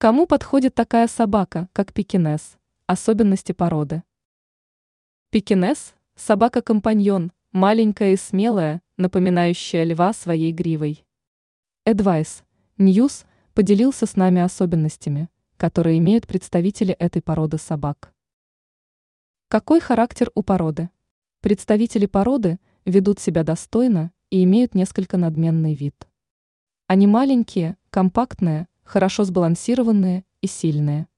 Кому подходит такая собака, как пекинес? Особенности породы. Пекинес – собака-компаньон, маленькая и смелая, напоминающая льва своей гривой. Advice News поделился с нами особенностями, которые имеют представители этой породы собак. Какой характер у породы? Представители породы ведут себя достойно и имеют несколько надменный вид. Они маленькие, компактные, хорошо сбалансированные и сильные.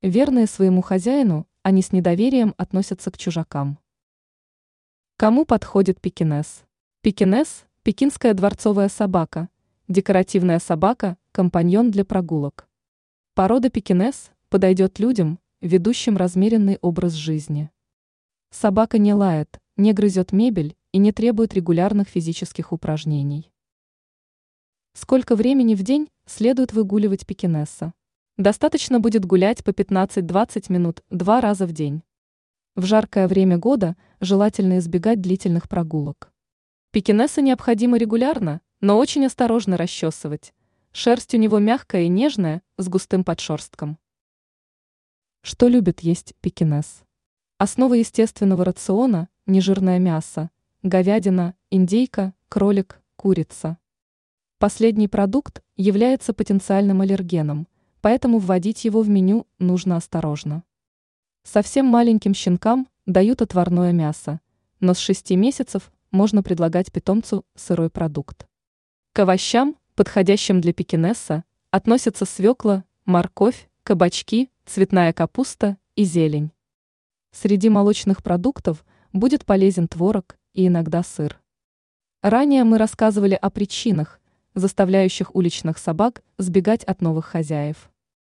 Верные своему хозяину, они с недоверием относятся к чужакам. Кому подходит пекинес? Пекинес – пекинская дворцовая собака, декоративная собака, компаньон для прогулок. Порода пекинес подойдет людям, ведущим размеренный образ жизни. Собака не лает, не грызет мебель и не требует регулярных физических упражнений. Сколько времени в день следует выгуливать пекинеса? Достаточно будет гулять по 15-20 минут два раза в день. В жаркое время года желательно избегать длительных прогулок. Пекинеса необходимо регулярно, но очень осторожно расчесывать. Шерсть у него мягкая и нежная, с густым подшерстком. Что любит есть пекинес? Основа естественного рациона – нежирное мясо, говядина, индейка, кролик, курица. Последний продукт является потенциальным аллергеном, поэтому вводить его в меню нужно осторожно. Совсем маленьким щенкам дают отварное мясо, но с 6 месяцев можно предлагать питомцу сырой продукт. К овощам, подходящим для пекинеса, относятся свекла, морковь, кабачки, цветная капуста и зелень. Среди молочных продуктов будет полезен творог и иногда сыр. Ранее мы рассказывали о причинах, заставляющих уличных собак сбегать от новых хозяев.